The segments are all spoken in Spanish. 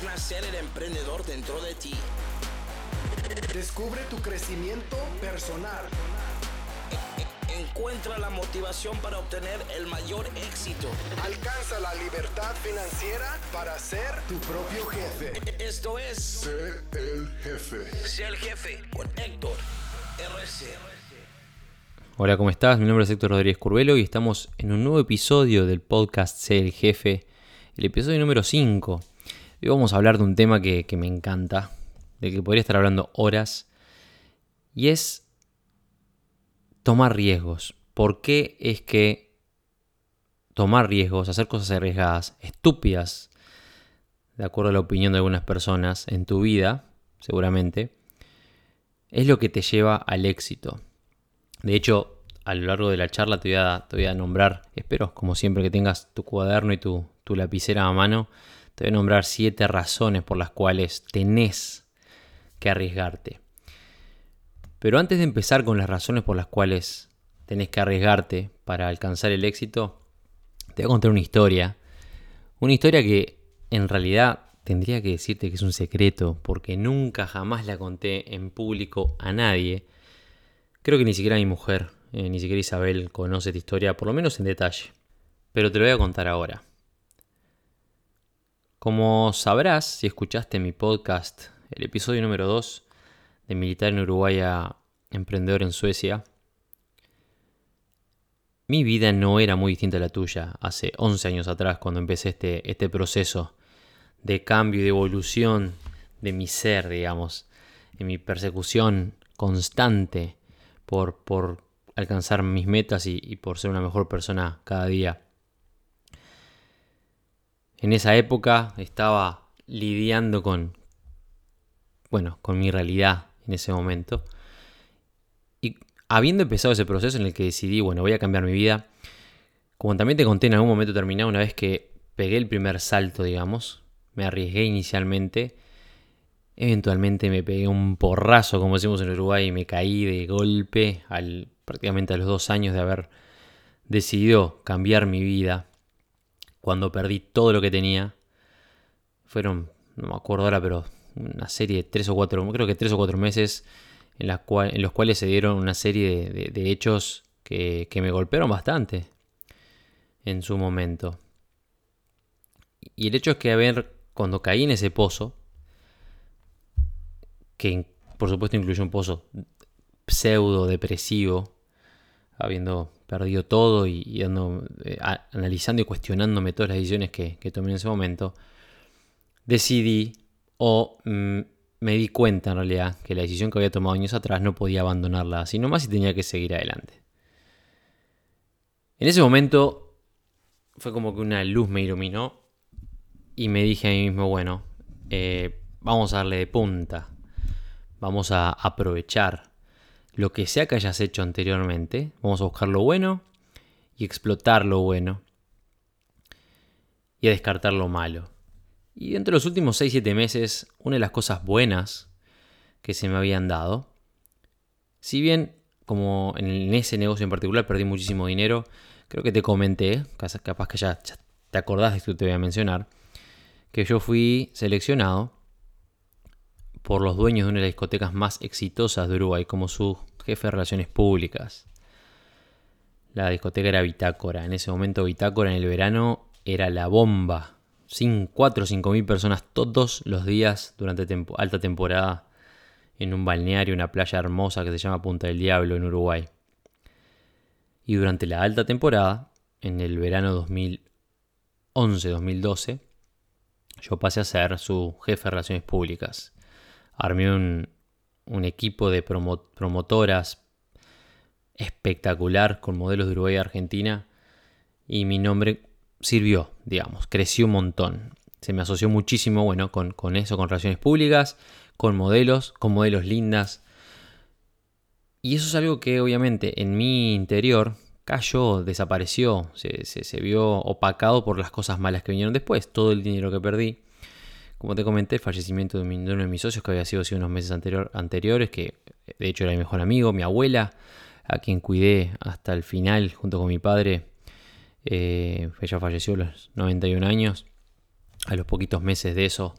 Verás nacer el emprendedor dentro de ti. Descubre tu crecimiento personal. Encuentra la motivación para obtener el mayor éxito. Alcanza la libertad financiera para ser tu propio jefe. Esto es Sé el jefe. Sé el jefe con Héctor RC. Hola, ¿cómo estás? Mi nombre es Héctor Rodríguez Curvelo y estamos en un nuevo episodio del podcast Sé el Jefe, el episodio número 5. Hoy vamos a hablar de un tema que, que me encanta, de que podría estar hablando horas, y es tomar riesgos. ¿Por qué es que tomar riesgos, hacer cosas arriesgadas, estúpidas, de acuerdo a la opinión de algunas personas en tu vida, seguramente, es lo que te lleva al éxito? De hecho, a lo largo de la charla te voy a, te voy a nombrar, espero como siempre que tengas tu cuaderno y tu, tu lapicera a mano, te voy a nombrar siete razones por las cuales tenés que arriesgarte. Pero antes de empezar con las razones por las cuales tenés que arriesgarte para alcanzar el éxito, te voy a contar una historia. Una historia que en realidad tendría que decirte que es un secreto, porque nunca jamás la conté en público a nadie. Creo que ni siquiera mi mujer, eh, ni siquiera Isabel conoce esta historia, por lo menos en detalle. Pero te lo voy a contar ahora. Como sabrás, si escuchaste mi podcast, el episodio número 2 de Militar en Uruguay a Emprendedor en Suecia, mi vida no era muy distinta a la tuya hace 11 años atrás cuando empecé este, este proceso de cambio y de evolución de mi ser, digamos, en mi persecución constante por, por alcanzar mis metas y, y por ser una mejor persona cada día. En esa época estaba lidiando con, bueno, con mi realidad en ese momento. Y habiendo empezado ese proceso en el que decidí, bueno, voy a cambiar mi vida, como también te conté en algún momento terminado, una vez que pegué el primer salto, digamos, me arriesgué inicialmente, eventualmente me pegué un porrazo, como decimos en Uruguay, y me caí de golpe al, prácticamente a los dos años de haber decidido cambiar mi vida cuando perdí todo lo que tenía. Fueron, no me acuerdo ahora, pero una serie de tres o cuatro, creo que tres o cuatro meses en, los cuales se dieron una serie de, hechos que, que, me golpearon bastante en su momento. Y el hecho es que, a ver, cuando caí en ese pozo, que por supuesto incluyó un pozo pseudo depresivo, habiendo perdido todo y, ando, eh, analizando y cuestionándome todas las decisiones que, que, tomé en ese momento, decidí o mm, me di cuenta en realidad que la decisión que había tomado años atrás no podía abandonarla, sino más y tenía que seguir adelante. En ese momento fue como que una luz me iluminó y me dije a mí mismo, bueno, eh, vamos a darle de punta, vamos a aprovechar lo que sea que hayas hecho anteriormente, vamos a buscar lo bueno y explotar lo bueno y a descartar lo malo. Y entre los últimos 6-7 meses, una de las cosas buenas que se me habían dado, si bien como en ese negocio en particular perdí muchísimo dinero, creo que te comenté, capaz que ya, ya te acordás de esto que te voy a mencionar, que yo fui seleccionado por los dueños de una de las discotecas más exitosas de Uruguay como su jefe de relaciones públicas. La discoteca era Bitácora. En ese momento Bitácora en el verano era la bomba. 4 o 5 mil personas todos los días durante alta temporada en un balneario, una playa hermosa que se llama Punta del Diablo en Uruguay. Y durante la alta temporada, en el verano 2011-2012, yo pasé a ser su jefe de relaciones públicas. Armé un, un equipo de promo promotoras espectacular con modelos de Uruguay y Argentina y mi nombre sirvió, digamos, creció un montón. Se me asoció muchísimo, bueno, con, con eso, con relaciones públicas, con modelos, con modelos lindas. Y eso es algo que obviamente en mi interior cayó, desapareció, se, se, se vio opacado por las cosas malas que vinieron después, todo el dinero que perdí como te comenté, el fallecimiento de, uno de mis socios que había sido hace unos meses anterior, anteriores, que de hecho era mi mejor amigo, mi abuela, a quien cuidé hasta el final junto con mi padre. Eh, ella falleció a los 91 años. a los poquitos meses de eso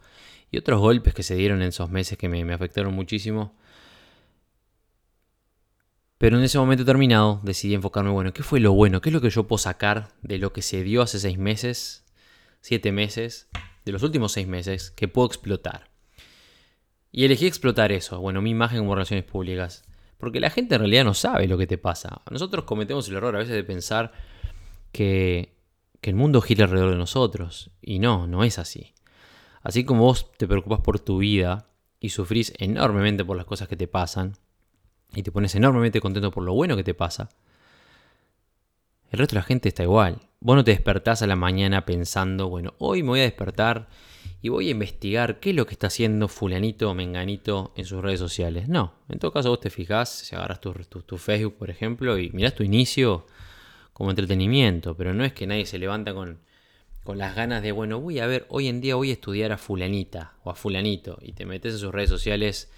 y otros golpes que se dieron en esos meses que me, me afectaron muchísimo. Pero en ese momento terminado decidí enfocarme, bueno, ¿qué fue lo bueno? ¿Qué es lo que yo puedo sacar de lo que se dio hace seis meses, siete meses, de los últimos seis meses, que puedo explotar? Y elegí explotar eso, bueno, mi imagen como relaciones públicas. Porque la gente en realidad no sabe lo que te pasa. Nosotros cometemos el error a veces de pensar que, que el mundo gira alrededor de nosotros. Y no, no es así. Así como vos te preocupas por tu vida y sufrís enormemente por las cosas que te pasan, y te pones enormemente contento por lo bueno que te pasa, el resto de la gente está igual. Vos no te despertás a la mañana pensando, bueno, hoy me voy a despertar y voy a investigar qué es lo que está haciendo fulanito o menganito en sus redes sociales. No, en todo caso vos te fijás, si agarras tu, tu, Facebook, por ejemplo, y mirás tu inicio como entretenimiento, pero no es que nadie se levanta con, con las ganas de, bueno, voy a ver, hoy en día voy a estudiar a fulanita o a fulanito, y te metes en sus redes sociales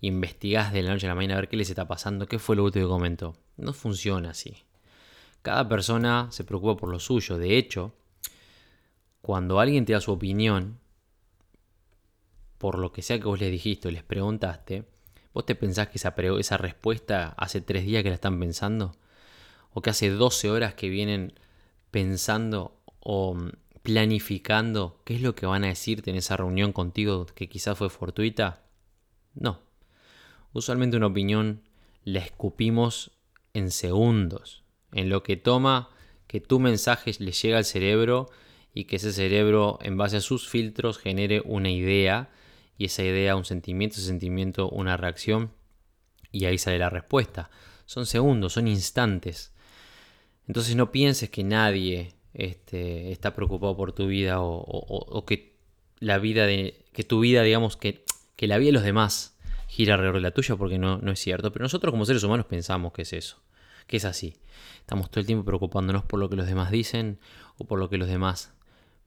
investigás de la noche a la mañana a ver qué les está pasando, qué fue lo último que comentó. No funciona así. Cada persona se preocupa por lo suyo. De hecho, cuando alguien te da su opinión, por lo que sea que vos les dijiste o les preguntaste, ¿vos te pensás que esa, esa respuesta hace tres días que la están pensando? ¿O que hace 12 horas que vienen pensando o planificando qué es lo que van a decirte en esa reunión contigo que quizás fue fortuita? No, Usualmente una opinión la escupimos en segundos, en lo que toma que tu mensaje le llega al cerebro y que ese cerebro en base a sus filtros genere una idea y esa idea un sentimiento, ese sentimiento una reacción y ahí sale la respuesta. Son segundos, son instantes. Entonces no pienses que nadie este, está preocupado por tu vida o, que la vida de que tu vida digamos que, que la vida de los demás gira alrededor de la tuya porque no, no es cierto. Pero nosotros como seres humanos pensamos que es eso, que es así. Estamos todo el tiempo preocupándonos por lo que los demás dicen o por lo que los demás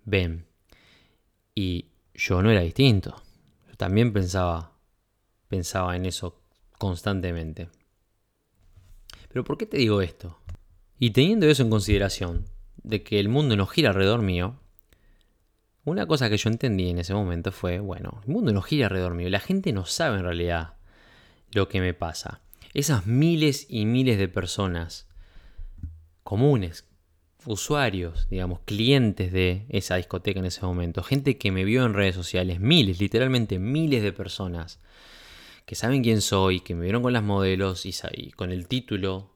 ven. Y yo no era distinto. Yo también pensaba, pensaba en eso constantemente. Pero ¿por qué te digo esto? Y teniendo eso en consideración, de que el mundo no gira alrededor mío, una cosa que yo entendí en ese momento fue, bueno, el mundo no gira alrededor mío, la gente no sabe en realidad lo que me pasa. Esas miles y miles de personas comunes, usuarios, digamos, clientes de esa discoteca en ese momento, gente que me vio en redes sociales, miles, literalmente miles de personas, que saben quién soy, que me vieron con las modelos y, con el título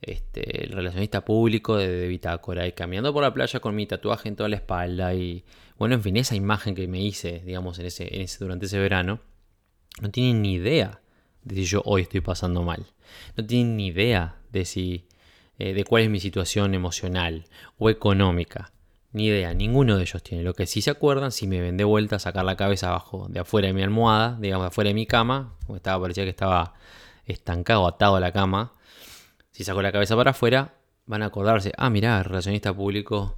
este, el relacionista público de, Bitácora y caminando por la playa con mi tatuaje en toda la espalda y bueno, en fin, esa imagen que me hice, digamos, en ese, durante ese verano, no tienen ni idea de si yo hoy estoy pasando mal. No tienen ni idea de si eh, de cuál es mi situación emocional o económica. Ni idea, ninguno de ellos tiene. Lo que sí se acuerdan, si me ven de vuelta a sacar la cabeza abajo de afuera de mi almohada, digamos, de afuera de mi cama, como estaba, parecía que estaba estancado, atado a la cama, si saco la cabeza para afuera, van a acordarse, ah, mirá, el relacionista público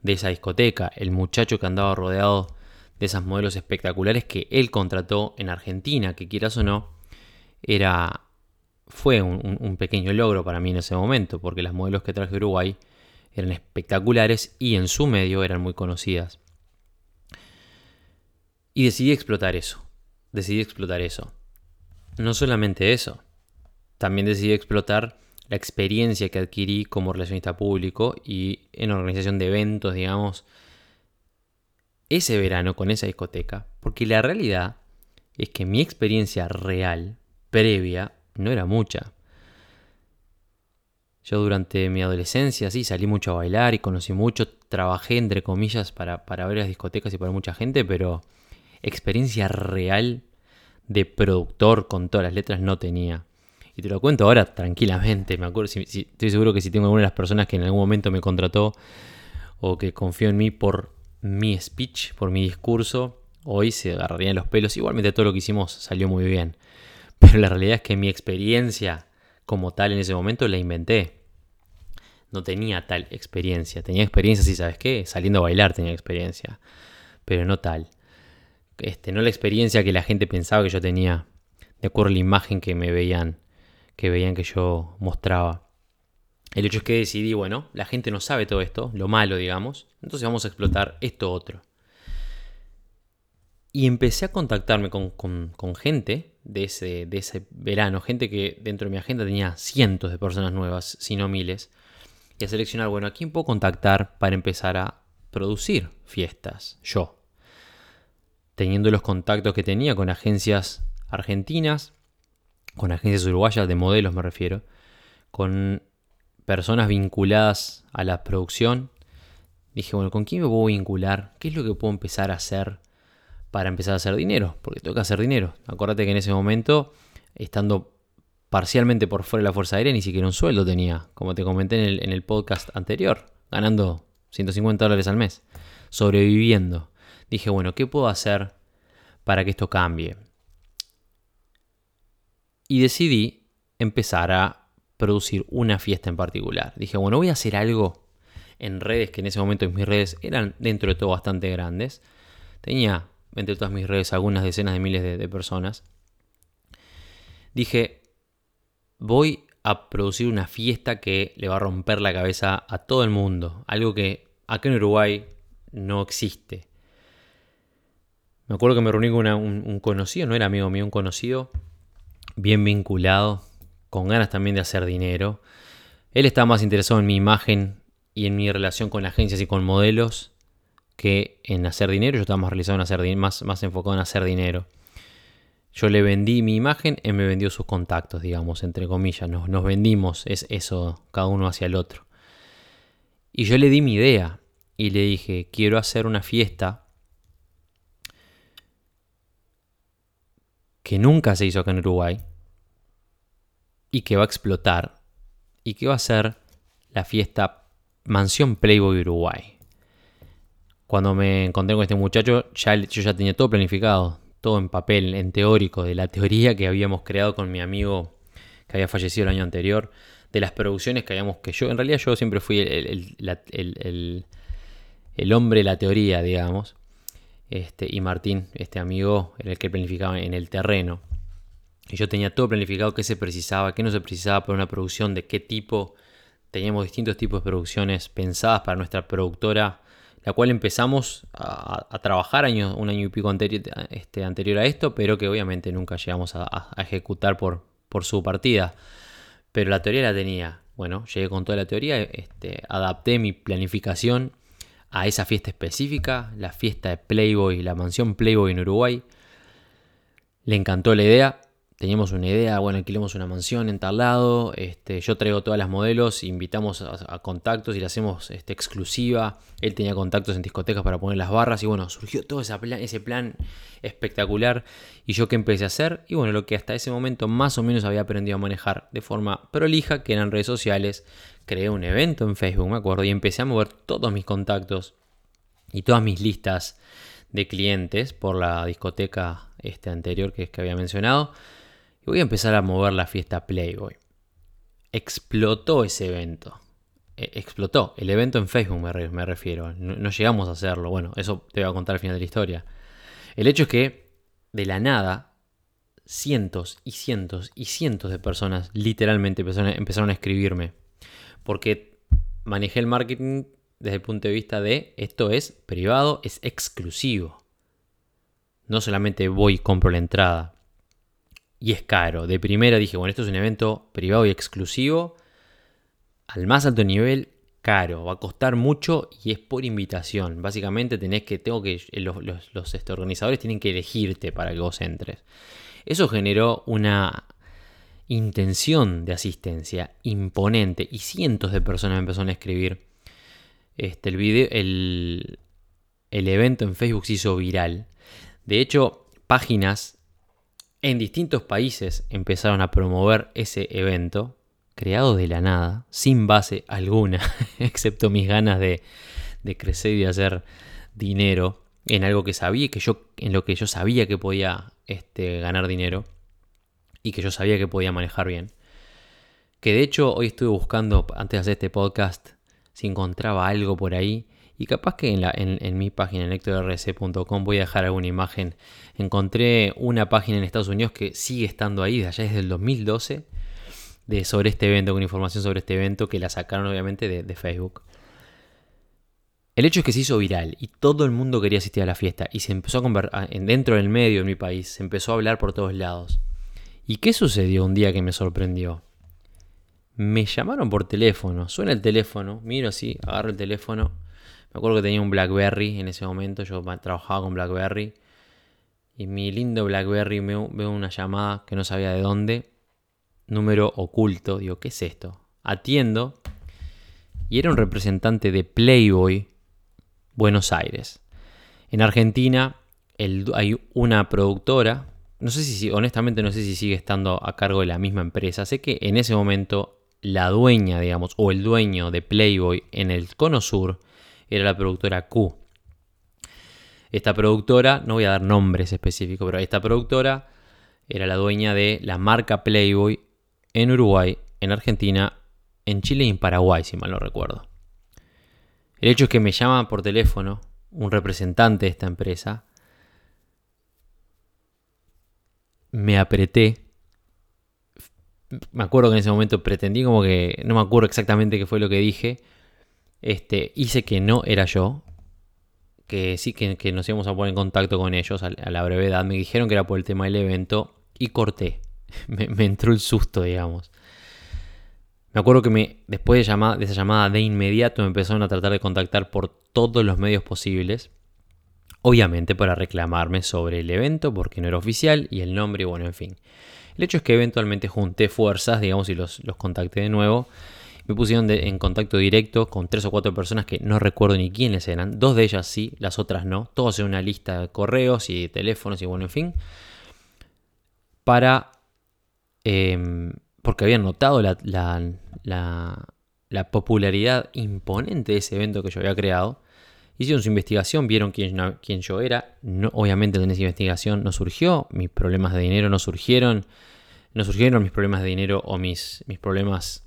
de esa discoteca, el muchacho que andaba rodeado de esas modelos espectaculares que él contrató en Argentina, que quieras o no, era fue un, pequeño logro para mí en ese momento, porque las modelos que traje Uruguay eran espectaculares y en su medio eran muy conocidas. Y decidí explotar eso, decidí explotar eso. No solamente eso, también decidí explotar la experiencia que adquirí como relacionista público y en organización de eventos, digamos, ese verano con esa discoteca, porque la realidad es que mi experiencia real, previa, no era mucha. Yo durante mi adolescencia sí salí mucho a bailar y conocí mucho, trabajé entre comillas para, para ver las discotecas y para mucha gente, pero experiencia real de productor con todas las letras no tenía. Y te lo cuento ahora tranquilamente. Me acuerdo, estoy seguro que si tengo alguna de las personas que en algún momento me contrató o que confió en mí por mi speech, por mi discurso, hoy se agarrarían los pelos. Igualmente todo lo que hicimos salió muy bien. Pero la realidad es que mi experiencia como tal en ese momento la inventé. No tenía tal experiencia. Tenía experiencia, si sabes qué, saliendo a bailar tenía experiencia. Pero no tal. Este, no la experiencia que la gente pensaba que yo tenía. De acuerdo a la imagen que me veían que veían que yo mostraba. El hecho es que decidí, bueno, la gente no sabe todo esto, lo malo, digamos, entonces vamos a explotar esto otro. Y empecé a contactarme con, gente de ese, de ese verano, gente que dentro de mi agenda tenía cientos de personas nuevas, si no miles, y a seleccionar, bueno, ¿a quién puedo contactar para empezar a producir fiestas? Yo. Teniendo los contactos que tenía con agencias argentinas, con agencias uruguayas de modelos me refiero, con personas vinculadas a la producción. Dije, bueno, ¿con quién me puedo vincular? ¿Qué es lo que puedo empezar a hacer para empezar a hacer dinero? Porque que hacer dinero. Acuérdate que en ese momento, estando parcialmente por fuera de la Fuerza Aérea, ni siquiera un sueldo tenía, como te comenté en el, en el podcast anterior, ganando 150 dólares al mes, sobreviviendo. Dije, bueno, ¿qué puedo hacer para que esto cambie? Y decidí empezar a producir una fiesta en particular. Dije, bueno, voy a hacer algo en redes que en ese momento mis redes eran dentro de todo bastante grandes. Tenía entre todas mis redes algunas decenas de miles de, personas. Dije, voy a producir una fiesta que le va a romper la cabeza a todo el mundo. Algo que acá en Uruguay no existe. Me acuerdo que me reuní con un, conocido, no era amigo mío, un conocido, bien vinculado con ganas también de hacer dinero. Él estaba más interesado en mi imagen y en mi relación con agencias y con modelos que en hacer dinero. Yo estaba más realizado en hacer más, más enfocado en hacer dinero. Yo le vendí mi imagen, él me vendió sus contactos, digamos, entre comillas. Nos, nos vendimos, es eso, cada uno hacia el otro. Y yo le di mi idea y le dije, quiero hacer una fiesta que nunca se hizo acá en Uruguay y que va a explotar y que va a ser la fiesta Mansión Playboy Uruguay. Cuando me encontré con este muchacho, yo ya tenía todo planificado, todo en papel, en teórico, de la teoría que habíamos creado con mi amigo que había fallecido el año anterior, de las producciones que habíamos, que yo, en realidad yo siempre fui el, el, hombre de la teoría, digamos, este, y Martín, este amigo, era el que planificaba en el terreno. Y yo tenía todo planificado, qué se precisaba, qué no se precisaba para una producción, de qué tipo. Teníamos distintos tipos de producciones pensadas para nuestra productora, la cual empezamos a, trabajar un año y pico anterior, este, anterior a esto, pero que obviamente nunca llegamos a, ejecutar por, por su partida. Pero la teoría la tenía. Bueno, llegué con toda la teoría, este, adapté mi planificación a esa fiesta específica, la fiesta de Playboy, la mansión Playboy en Uruguay. Le encantó la idea, teníamos una idea, bueno, alquilamos una mansión en tal lado, este, yo traigo todas las modelos, invitamos a, contactos y la hacemos este, exclusiva, él tenía contactos en discotecas para poner las barras y bueno, surgió todo ese plan, ese plan espectacular y yo qué empecé a hacer y bueno, lo que hasta ese momento más o menos había aprendido a manejar de forma prolija, que eran redes sociales, creé un evento en Facebook, me acuerdo, y empecé a mover todos mis contactos y todas mis listas de clientes por la discoteca este anterior que, que había mencionado y voy a empezar a mover la fiesta Playboy. Explotó ese evento. E, explotó. El evento en Facebook me, refiero. No, llegamos a hacerlo. Bueno, eso te voy a contar al final de la historia. El hecho es que de la nada, cientos y cientos y cientos de personas literalmente empezaron, a escribirme. Porque manejé el marketing desde el punto de vista de esto es privado, es exclusivo. No solamente voy y compro la entrada, y es caro. De primera dije, bueno, esto es un evento privado y exclusivo, al más alto nivel, caro, va a costar mucho y es por invitación. Básicamente tenés que, tengo que, los, este, organizadores tienen que elegirte para que vos entres. Eso generó una intención de asistencia imponente y cientos de personas empezaron a escribir. Este, el, video, el, el evento en Facebook se hizo viral. De hecho, páginas en distintos países empezaron a promover ese evento, creado de la nada, sin base alguna, excepto mis ganas de, crecer y de hacer dinero en algo que sabía que yo, en lo que yo sabía que podía este, ganar dinero y que yo sabía que podía manejar bien. Que de hecho hoy estuve buscando, antes de hacer este podcast, si encontraba algo por ahí y capaz que en, mi página, en lectorrc.com, voy a dejar alguna imagen. Encontré una página en Estados Unidos que sigue estando ahí, de allá desde el 2012, de, sobre este evento, con información sobre este evento, que la sacaron obviamente de, Facebook. El hecho es que se hizo viral y todo el mundo quería asistir a la fiesta y se empezó a convertir dentro del medio en mi país, se empezó a hablar por todos lados. ¿Y qué sucedió un día que me sorprendió? Me llamaron por teléfono, suena el teléfono, miro así, agarro el teléfono. Me acuerdo que tenía un Blackberry en ese momento, yo trabajaba con Blackberry. Y mi lindo Blackberry veo una llamada que no sabía de dónde, número oculto, digo, ¿qué es esto? Atiendo y era un representante de Playboy Buenos Aires. En Argentina hay una productora, no sé si, honestamente no sé si sigue estando a cargo de la misma empresa, sé que en ese momento la dueña, digamos, o el dueño de Playboy en el Cono Sur era la productora Q. Esta productora, no voy a dar nombres específicos, pero esta productora era la dueña de la marca Playboy en Uruguay, en Argentina, en Chile y en Paraguay, si mal no recuerdo. El hecho es que me llama por teléfono un representante de esta empresa. Me apreté. Me acuerdo que en ese momento pretendí como que. No me acuerdo exactamente qué fue lo que dije. Este, hice que no era yo. Que sí que, nos íbamos a poner en contacto con ellos a, la brevedad. Me dijeron que era por el tema del evento. Y corté. me, entró el susto, digamos. Me acuerdo que me, después de, de esa llamada de inmediato me empezaron a tratar de contactar por todos los medios posibles. Obviamente para reclamarme sobre el evento porque no era oficial y el nombre, bueno, en fin. El hecho es que eventualmente junté fuerzas, digamos, y los, los contacté de nuevo. Me pusieron en contacto directo con tres o cuatro personas que no recuerdo ni quiénes eran. Dos de ellas sí, las otras no. Todos en una lista de correos y teléfonos y bueno, en fin. Para em, porque habían notado la, popularidad imponente de ese evento que yo había creado. Hicieron su investigación, vieron quién, quién yo era. No, obviamente en esa investigación no surgió, mis problemas de dinero no surgieron. No surgieron mis problemas de dinero o mis, mis problemas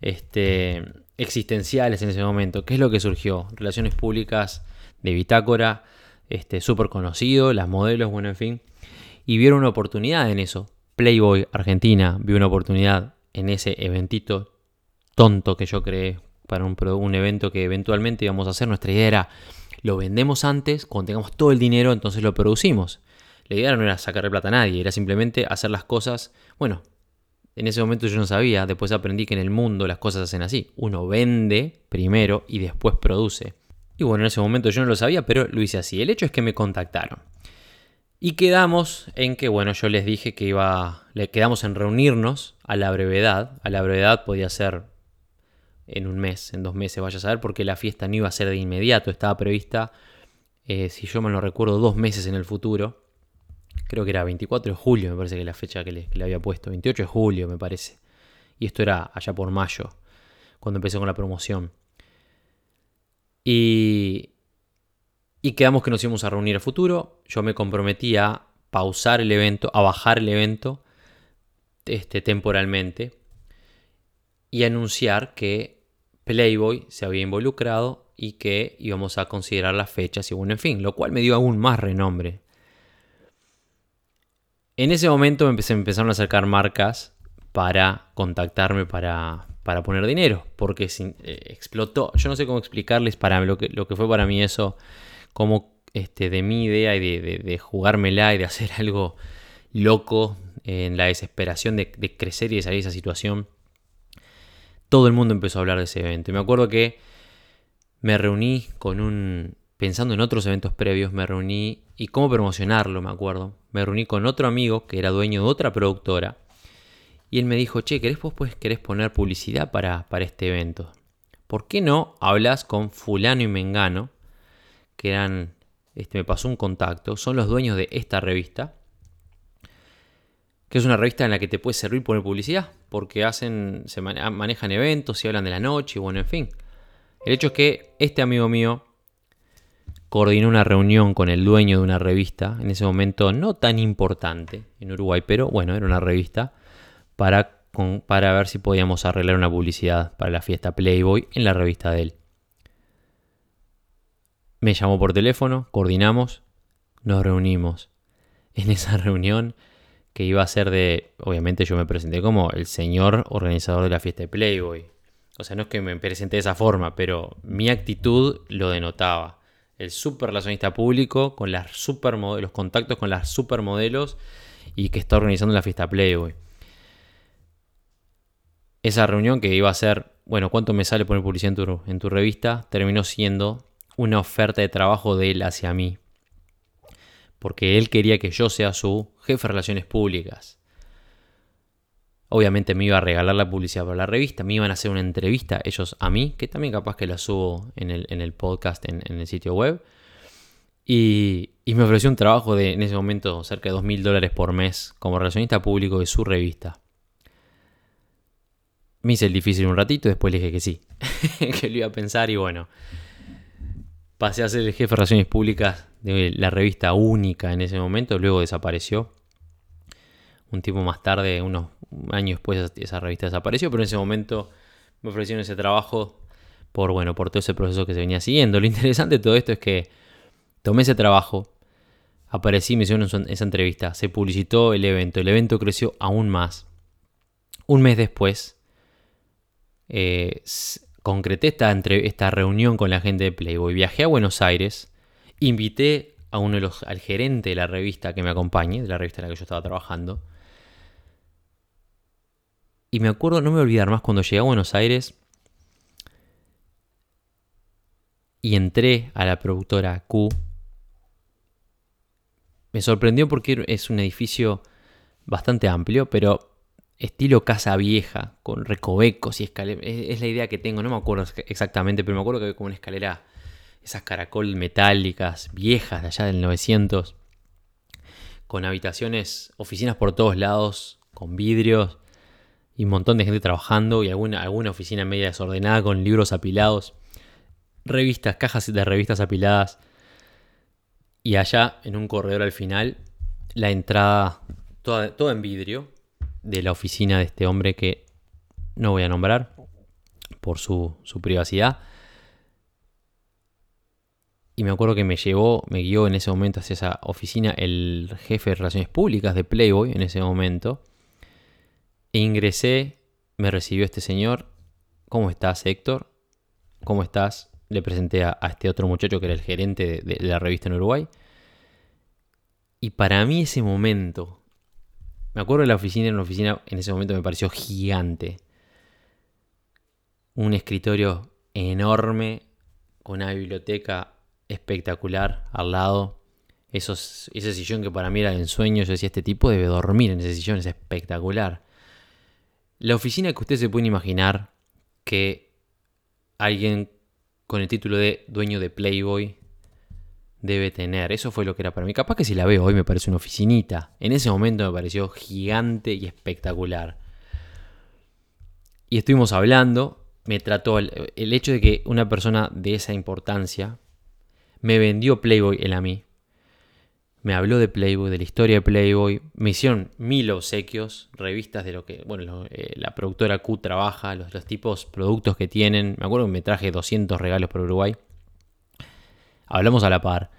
este, existenciales en ese momento. ¿Qué es lo que surgió? Relaciones públicas de Bitácora, este, súper conocido, las modelos, bueno, en fin. Y vieron una oportunidad en eso. Playboy Argentina vio una oportunidad en ese eventito tonto que yo creé para un, un, evento que eventualmente íbamos a hacer. Nuestra idea era, lo vendemos antes, cuando tengamos todo el dinero, entonces lo producimos. La idea no era sacarle plata a nadie, era simplemente hacer las cosas, bueno, en ese momento yo no sabía, después aprendí que en el mundo las cosas hacen así. Uno vende primero y después produce. Y bueno, en ese momento yo no lo sabía, pero lo hice así. El hecho es que me contactaron. Y quedamos en que, bueno, yo les dije que iba, le quedamos en reunirnos a la brevedad. A la brevedad podía ser en un mes, en dos meses, vaya a saber, porque la fiesta no iba a ser de inmediato, estaba prevista, eh, si yo me lo recuerdo, dos meses en el futuro. Creo que era 24 de julio, me parece que la fecha que le, había puesto, 28 de julio, me parece. Y esto era allá por mayo, cuando empecé con la promoción. Y, y quedamos que nos íbamos a reunir a futuro. Yo me comprometí a pausar el evento, a bajar el evento este, temporalmente y anunciar que Playboy se había involucrado y que íbamos a considerar las fechas y bueno, en fin, lo cual me dio aún más renombre. En ese momento me, empecé, empezaron a acercar marcas para contactarme para, para poner dinero, porque eh, explotó. Yo no sé cómo explicarles para lo que, lo que fue para mí eso como este, de mi idea y de, jugármela y de hacer algo loco en la desesperación de, crecer y de salir de esa situación, todo el mundo empezó a hablar de ese evento. Y me acuerdo que me reuní con un, pensando en otros eventos previos, me reuní y cómo promocionarlo, me acuerdo. Me reuní con otro amigo que era dueño de otra productora. Y él me dijo, che, ¿querés vos pues, querés poner publicidad para, para este evento? ¿Por qué no hablas con fulano y mengano? que eran, este, me pasó un contacto, son los dueños de esta revista, que es una revista en la que te puede servir poner publicidad, porque hacen, se manejan eventos, se hablan de la noche, y bueno, en fin. El hecho es que este amigo mío coordinó una reunión con el dueño de una revista, en ese momento no tan importante en Uruguay, pero bueno, era una revista, para, para ver si podíamos arreglar una publicidad para la fiesta Playboy en la revista de él. Me llamó por teléfono, coordinamos, nos reunimos. En esa reunión que iba a ser de, obviamente yo me presenté como el señor organizador de la fiesta de Playboy. O sea, no es que me presenté de esa forma, pero mi actitud lo denotaba. El super relacionista público con las los contactos con las supermodelos y que está organizando la fiesta Playboy. Esa reunión que iba a ser, bueno, ¿cuánto me sale poner publicidad en en tu revista? Terminó siendo una oferta de trabajo de él hacia mí. Porque él quería que yo sea su jefe de relaciones públicas. Obviamente me iba a regalar la publicidad para la revista, me iban a hacer una entrevista ellos a mí, que también capaz que la subo en el, podcast, en, el sitio web. Y, me ofreció un trabajo de, en ese momento, cerca de 2 mil dólares por mes como relacionista público de su revista. Me hice el difícil un ratito, después le dije que sí, que lo iba a pensar y bueno, pasé a ser el jefe de relaciones públicas de la revista única en ese momento, luego desapareció. Un tiempo más tarde, unos años después, esa revista desapareció, pero en ese momento me ofrecieron ese trabajo por, bueno, por todo ese proceso que se venía siguiendo. Lo interesante de todo esto es que tomé ese trabajo, aparecí, me hicieron esa entrevista, se publicitó el evento, el evento creció aún más. Un mes después, eh, concreté esta, esta reunión con la gente de Playboy, viajé a Buenos Aires, invité a uno de los, al gerente de la revista que me acompañe, de la revista en la que yo estaba trabajando, y me acuerdo, no me voy a olvidar más, cuando llegué a Buenos Aires y entré a la productora Q, me sorprendió porque es un edificio bastante amplio, pero estilo casa vieja, con recovecos y escaleras. Es, la idea que tengo, no me acuerdo exactamente, pero me acuerdo que había como una escalera, esas caracol metálicas viejas de allá del 900, con habitaciones, oficinas por todos lados, con vidrios y un montón de gente trabajando y alguna, alguna oficina media desordenada con libros apilados, revistas, cajas de revistas apiladas. Y allá, en un corredor al final, la entrada toda, en vidrio de la oficina de este hombre que no voy a nombrar por su, su privacidad. Y me acuerdo que me llevó, me guió en ese momento hacia esa oficina el jefe de relaciones públicas de Playboy en ese momento ingresé, me recibió este señor. ¿Cómo estás, Héctor? ¿Cómo estás? Le presenté a, este otro muchacho que era el gerente de, la revista en Uruguay. Y para mí ese momento, me acuerdo de la oficina, en la oficina en ese momento me pareció gigante. Un escritorio enorme, con una biblioteca espectacular al lado. Esos, ese sillón que para mí era de ensueño, yo decía, este tipo debe dormir en ese sillón, es espectacular. La oficina que usted se puede imaginar que alguien con el título de dueño de Playboy debe tener. Eso fue lo que era para mí. Capaz que si la veo hoy me parece una oficinita. En ese momento me pareció gigante y espectacular. Y estuvimos hablando. Me trató el, hecho de que una persona de esa importancia me vendió Playboy él a mí me habló de Playboy, de la historia de Playboy, me hicieron mil obsequios, revistas de lo que, bueno, eh, la productora Q trabaja, los, los tipos productos que tienen. Me acuerdo que me traje 200 regalos por Uruguay. Hablamos a la par.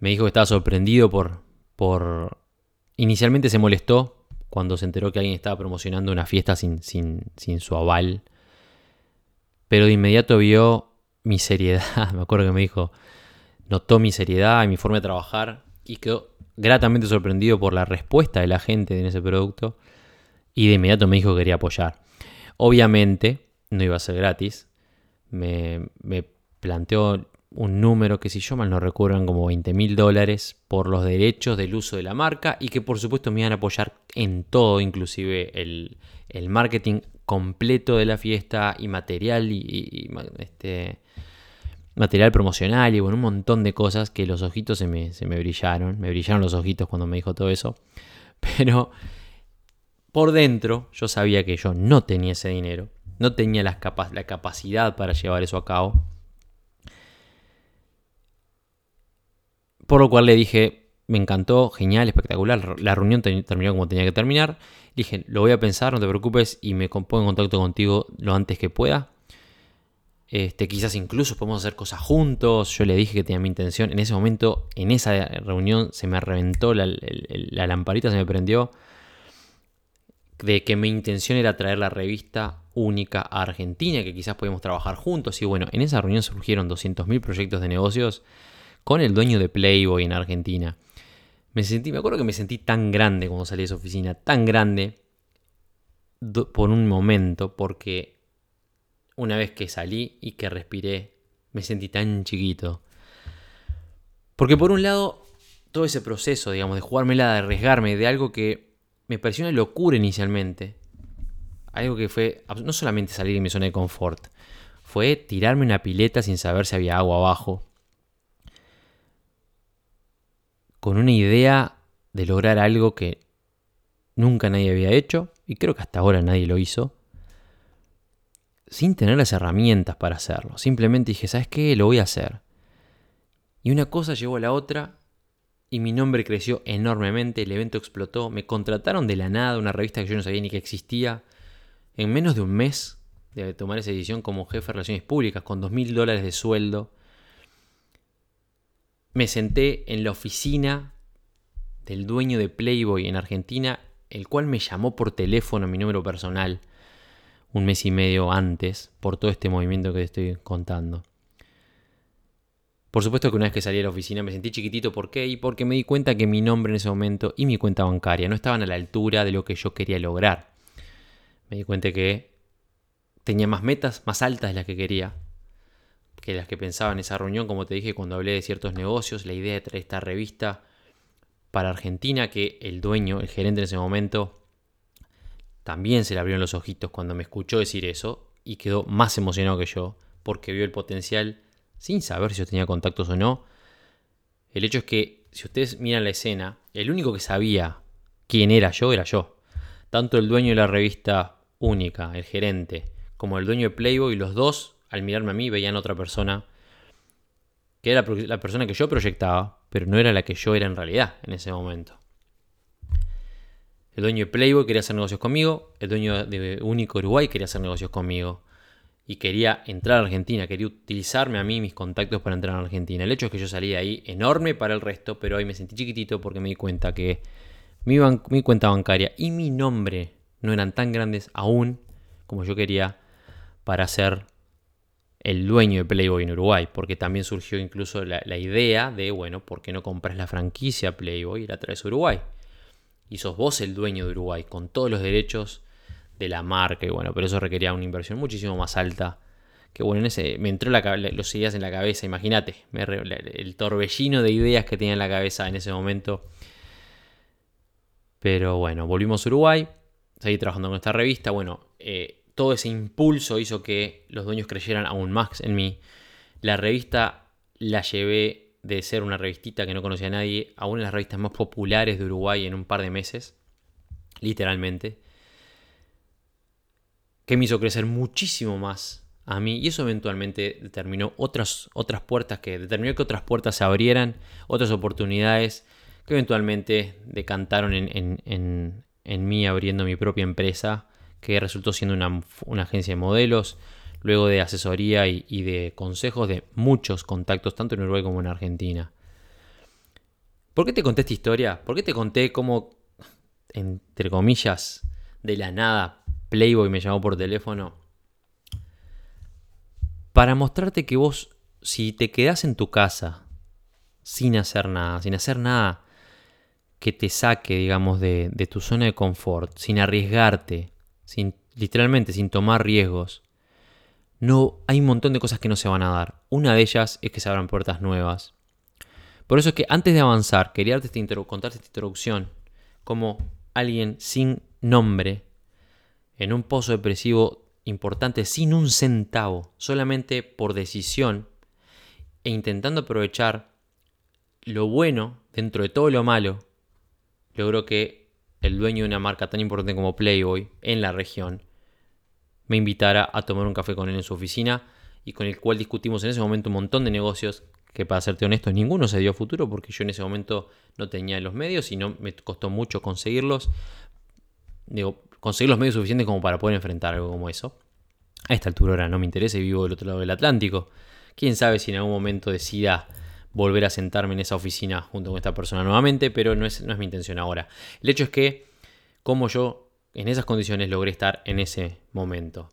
Me dijo que estaba sorprendido por, por... Inicialmente se molestó cuando se enteró que alguien estaba promocionando una fiesta sin, sin, sin su aval. Pero de inmediato vio mi seriedad. Me acuerdo que me dijo, notó mi seriedad y mi forma de trabajar y quedó gratamente sorprendido por la respuesta de la gente en ese producto y de inmediato me dijo que quería apoyar. Obviamente no iba a ser gratis, me, planteó un número que si yo mal no recuerdo como 20 mil dólares por los derechos del uso de la marca y que por supuesto me iban a apoyar en todo, inclusive el, marketing completo de la fiesta y material y, este, material promocional y bueno, un montón de cosas que los ojitos se me, brillaron. Me brillaron los ojitos cuando me dijo todo eso. Pero por dentro yo sabía que yo no tenía ese dinero. No tenía la, la capacidad para llevar eso a cabo. Por lo cual le dije, me encantó, genial, espectacular. La reunión terminó como tenía que terminar. Le dije, lo voy a pensar, no te preocupes y me pongo en contacto contigo lo antes que pueda. Este, quizás incluso podemos hacer cosas juntos. Yo le dije que tenía mi intención. En ese momento, en esa reunión, se me reventó la, lamparita, se me prendió. De que mi intención era traer la revista única a Argentina, que quizás podíamos trabajar juntos. Y bueno, en esa reunión surgieron 200.000 proyectos de negocios con el dueño de Playboy en Argentina. Me sentí, me acuerdo que me sentí tan grande cuando salí de esa oficina, tan grande por un momento, porque una vez que salí y que respiré, me sentí tan chiquito. Porque por un lado, todo ese proceso, digamos, de jugármela, de arriesgarme, de algo que me pareció una locura inicialmente, algo que fue no solamente salir de mi zona de confort, fue tirarme una pileta sin saber si había agua abajo, con una idea de lograr algo que nunca nadie había hecho, y creo que hasta ahora nadie lo hizo, sin tener las herramientas para hacerlo. Simplemente dije, ¿sabes qué? Lo voy a hacer. Y una cosa llevó a la otra y mi nombre creció enormemente, el evento explotó, me contrataron de la nada, una revista que yo no sabía ni que existía, en menos de un mes de tomar esa decisión como jefe de relaciones públicas, con dos mil dólares de sueldo me senté en la oficina del dueño de Playboy en Argentina, el cual me llamó por teléfono mi número personal un mes y medio antes por todo este movimiento que te estoy contando. Por supuesto que una vez que salí de la oficina me sentí chiquitito. ¿Por qué? Y porque me di cuenta que mi nombre en ese momento y mi cuenta bancaria no estaban a la altura de lo que yo quería lograr. Me di cuenta que tenía más metas más altas de las que quería que las que pensaba en esa reunión, como te dije cuando hablé de ciertos negocios, la idea de traer esta revista para Argentina, que el dueño, el gerente en ese momento, también se le abrieron los ojitos cuando me escuchó decir eso y quedó más emocionado que yo porque vio el potencial sin saber si yo tenía contactos o no. El hecho es que si ustedes miran la escena, el único que sabía quién era yo era yo. Tanto el dueño de la revista única, el gerente, como el dueño de Playboy, los dos al mirarme a mí veían otra persona que era la persona que yo proyectaba, pero no era la que yo era en realidad en ese momento. El dueño de Playboy quería hacer negocios conmigo, el dueño de Único Uruguay quería hacer negocios conmigo y quería entrar a Argentina, quería utilizarme a mí mis contactos para entrar a Argentina. El hecho es que yo salí ahí enorme para el resto, pero hoy me sentí chiquitito porque me di cuenta que mi, cuenta bancaria y mi nombre no eran tan grandes aún como yo quería para ser el dueño de Playboy en Uruguay, porque también surgió incluso la, idea de, bueno, ¿por qué no compras la franquicia Playboy y la traes Uruguay? Y sos vos el dueño de Uruguay, con todos los derechos de la marca, y bueno, pero eso requería una inversión muchísimo más alta. Que bueno, me entró la, los ideas en la cabeza, imagínate, el torbellino de ideas que tenía en la cabeza en ese momento. Pero bueno, volvimos a Uruguay, seguí trabajando con esta revista, bueno, eh, todo ese impulso hizo que los dueños creyeran aún más en mí. La revista la llevé de ser una revistita que no conocía a nadie a una de las revistas más populares de Uruguay en un par de meses, literalmente, que me hizo crecer muchísimo más a mí. Y eso eventualmente determinó otras, otras puertas que determinó que otras puertas se abrieran, otras oportunidades que eventualmente decantaron en, en, en mí abriendo mi propia empresa que resultó siendo una, agencia de modelos, luego de asesoría y, de consejos de muchos contactos, tanto en Uruguay como en Argentina. ¿Por qué te conté esta historia? ¿Por qué te conté cómo, entre comillas, de la nada, Playboy me llamó por teléfono? Para mostrarte que vos, si te quedás en tu casa sin hacer nada, sin hacer nada que te saque, digamos, de, de tu zona de confort, sin arriesgarte, sin, literalmente sin tomar riesgos, no hay un montón de cosas que no se van a dar. Una de ellas es que se abran puertas nuevas. Por eso es que antes de avanzar, quería contarte esta introducción como alguien sin nombre, en un pozo depresivo importante, sin un centavo, solamente por decisión, e intentando aprovechar lo bueno dentro de todo lo malo, logró que el dueño de una marca tan importante como Playboy en la región, me invitara a tomar un café con él en su oficina y con el cual discutimos en ese momento un montón de negocios que para serte honesto ninguno se dio futuro porque yo en ese momento no tenía los medios y no me costó mucho conseguirlos. Digo, conseguir los medios suficientes como para poder enfrentar algo como eso. A esta altura ahora no me interesa y vivo del otro lado del Atlántico. Quién sabe si en algún momento decida volver a sentarme en esa oficina junto con esta persona nuevamente, pero no es, no es mi intención ahora. El hecho es que, como yo en esas condiciones logré estar en ese momento.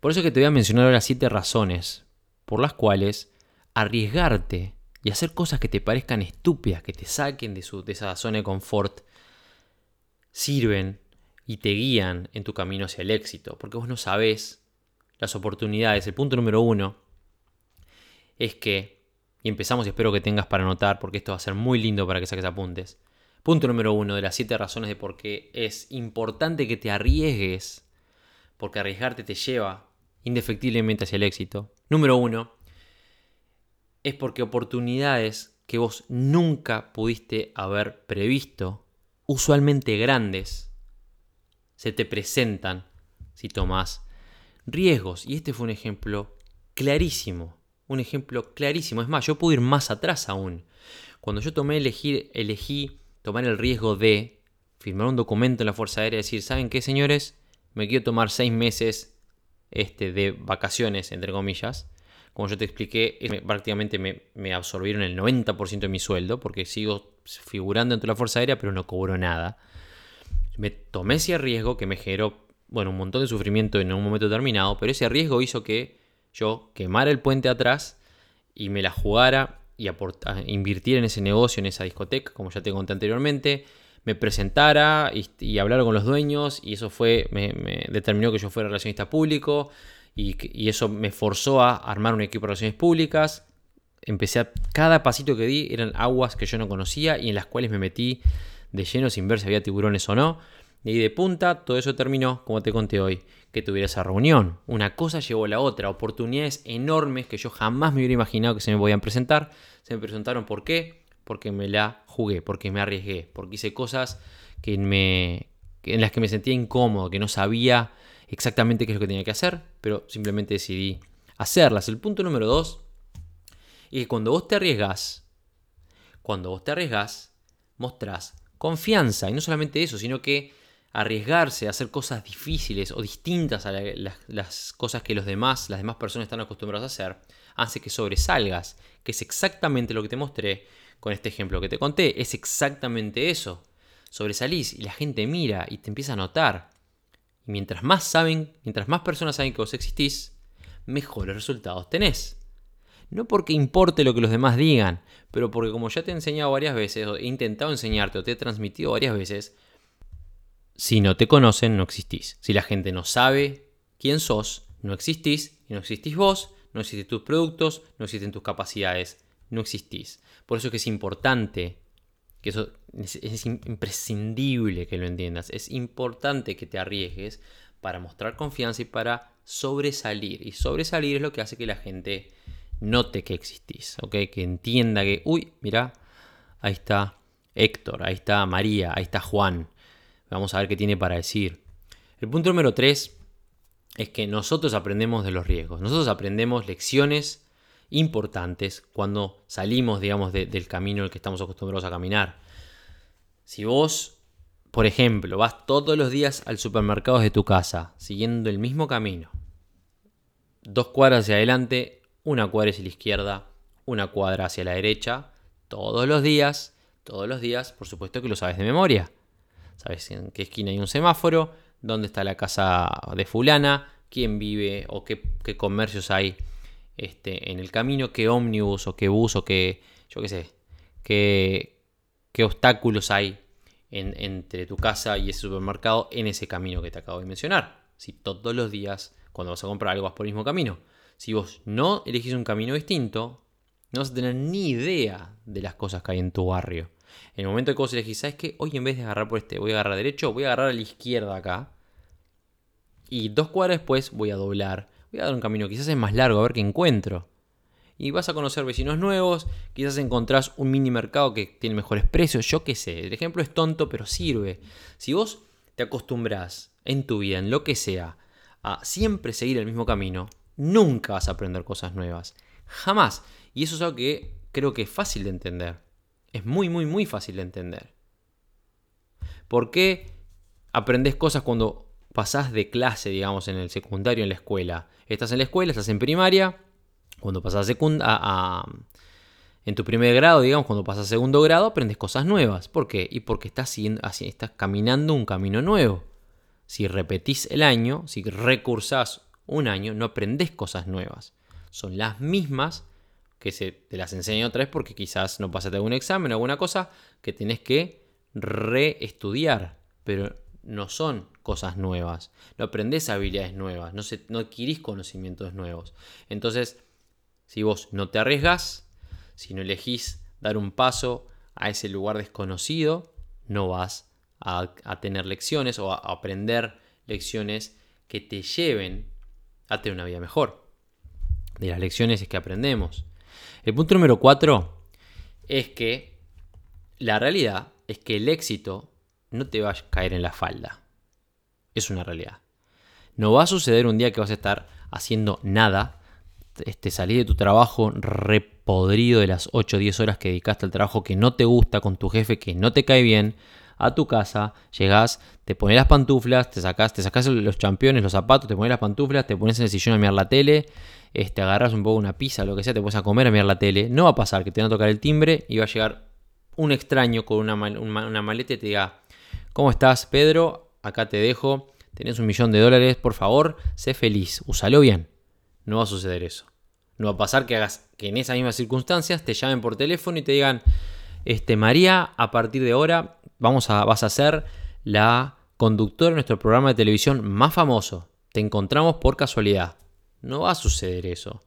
Por eso es que te voy a mencionar ahora siete razones por las cuales arriesgarte y hacer cosas que te parezcan estúpidas, que te saquen de, su, de esa zona de confort, sirven y te guían en tu camino hacia el éxito, porque vos no sabés las oportunidades. El punto número uno es que, y empezamos y espero que tengas para anotar, porque esto va a ser muy lindo para que saques apuntes. Punto número uno de las siete razones de por qué es importante que te arriesgues, porque arriesgarte te lleva indefectiblemente hacia el éxito. Número uno, es porque oportunidades que vos nunca pudiste haber previsto, usualmente grandes, se te presentan si tomas riesgos. Y este fue un ejemplo clarísimo. Un ejemplo clarísimo. Es más, yo puedo ir más atrás aún. Cuando yo tomé elegir, elegí tomar el riesgo de firmar un documento en la Fuerza Aérea y decir, ¿saben qué, señores? Me quiero tomar seis meses este, de vacaciones, entre comillas. Como yo te expliqué, prácticamente me, absorbieron el 90% de mi sueldo porque sigo figurando dentro de la Fuerza Aérea, pero no cobro nada. Me tomé ese riesgo que me generó, bueno, un montón de sufrimiento en un momento determinado, pero ese riesgo hizo que yo quemara el puente atrás y me la jugara y invirtiera en ese negocio, en esa discoteca, como ya te conté anteriormente, me presentara y, hablar con los dueños y eso fue, me, determinó que yo fuera relacionista público y, eso me forzó a armar un equipo de relaciones públicas. Empecé a, cada pasito que di eran aguas que yo no conocía y en las cuales me metí de lleno sin ver si había tiburones o no. Y de punta, todo eso terminó, como te conté hoy, que tuviera esa reunión. Una cosa llevó a la otra, oportunidades enormes que yo jamás me hubiera imaginado que se me podían presentar. Se me presentaron, ¿por qué? Porque me la jugué, porque me arriesgué, porque hice cosas que me, en las que me sentía incómodo, que no sabía exactamente qué es lo que tenía que hacer, pero simplemente decidí hacerlas. El punto número dos es que cuando vos te arriesgas, cuando vos te arriesgas, mostrás confianza. Y no solamente eso, sino que arriesgarse a hacer cosas difíciles o distintas a las cosas que los demás, las demás personas están acostumbradas a hacer, hace que sobresalgas, que es exactamente lo que te mostré con este ejemplo que te conté. Es exactamente eso. Sobresalís y la gente mira y te empieza a notar. Y mientras más saben, mientras más personas saben que vos existís, mejores resultados tenés. No porque importe lo que los demás digan, pero porque como ya te he enseñado varias veces, o he intentado enseñarte o te he transmitido varias veces, si no te conocen, no existís. Si la gente no sabe quién sos, no existís. Y no existís vos, no existen tus productos, no existen tus capacidades, no existís. Por eso es que es importante que eso es, imprescindible que lo entiendas. Es importante que te arriesgues para mostrar confianza y para sobresalir. Y sobresalir es lo que hace que la gente note que existís, ¿ok? Que entienda que, uy, mira, ahí está Héctor, ahí está María, ahí está Juan. Vamos a ver qué tiene para decir. El punto número 3 es que nosotros aprendemos de los riesgos. Nosotros aprendemos lecciones importantes cuando salimos, digamos, del camino en el que estamos acostumbrados a caminar. Si vos, por ejemplo, vas todos los días al supermercado de tu casa, siguiendo el mismo camino, dos cuadras hacia adelante, una cuadra hacia la izquierda, una cuadra hacia la derecha, todos los días, todos los días, por supuesto que lo sabes de memoria. Sabes en qué esquina hay un semáforo, dónde está la casa de fulana, quién vive o qué, comercios hay este, en el camino, qué ómnibus o qué bus o qué, yo qué sé, qué obstáculos hay entre tu casa y ese supermercado en ese camino que te acabo de mencionar. Si todos los días, cuando vas a comprar algo, vas por el mismo camino. Si vos no elegís un camino distinto, no vas a tener ni idea de las cosas que hay en tu barrio. En el momento que vos elegís, ¿sabes qué? Hoy en vez de agarrar por este, voy a agarrar derecho, voy a agarrar a la izquierda acá. Y dos cuadras después voy a doblar voy a dar un camino quizás es más largo, a ver qué encuentro. Y vas a conocer vecinos nuevos, quizás encontrás un mini mercado que tiene mejores precios, yo qué sé. El ejemplo es tonto, pero sirve. Si vos te acostumbras en tu vida, en lo que sea, a siempre seguir el mismo camino, nunca vas a aprender cosas nuevas. Jamás. Y eso es algo que creo que es fácil de entender. Es muy, muy, muy fácil de entender. ¿Por qué aprendes cosas cuando pasás de clase, digamos, en el secundario, en la escuela. Estás en la escuela, estás en primaria, cuando pasas a, en tu primer grado, digamos, cuando pasas a segundo grado, aprendes cosas nuevas. ¿Por qué? Y porque estás, estás caminando un camino nuevo. Si repetís el año, si recursás un año, no aprendes cosas nuevas. Son las mismas que se, te las enseño otra vez porque quizás no pasaste algún examen o alguna cosa que tenés que reestudiar, pero no son cosas nuevas, no aprendes habilidades nuevas, no, no adquirís conocimientos nuevos. Entonces, si vos no te arriesgas, si no elegís dar un paso a ese lugar desconocido, no vas a, tener lecciones o a aprender lecciones que te lleven a tener una vida mejor. De las lecciones es que aprendemos. El punto número cuatro es que la realidad es que el éxito no te va a caer en la falda. Es una realidad. No va a suceder un día que vas a estar haciendo nada, este, salir de tu trabajo repodrido de las 8 o 10 horas que dedicaste al trabajo que no te gusta, con tu jefe que no te cae bien, a tu casa, llegás, te pones las pantuflas, te sacás, te sacás los championes, los zapatos, te pones las pantuflas, te pones en el sillón a mirar la tele, este, agarras un poco una pizza, lo que sea, te pones a comer a mirar la tele. No va a pasar que te van a tocar el timbre y va a llegar un extraño con una, una maleta y te diga, ¿cómo estás, Pedro? Acá te dejo, tenés un millón de dólares, por favor, sé feliz, úsalo bien. No va a suceder eso. No va a pasar que hagas que en esas mismas circunstancias te llamen por teléfono y te digan, este, María, a partir de ahora vamos a, vas a ser la conductora de nuestro programa de televisión más famoso. Te encontramos por casualidad. No va a suceder eso.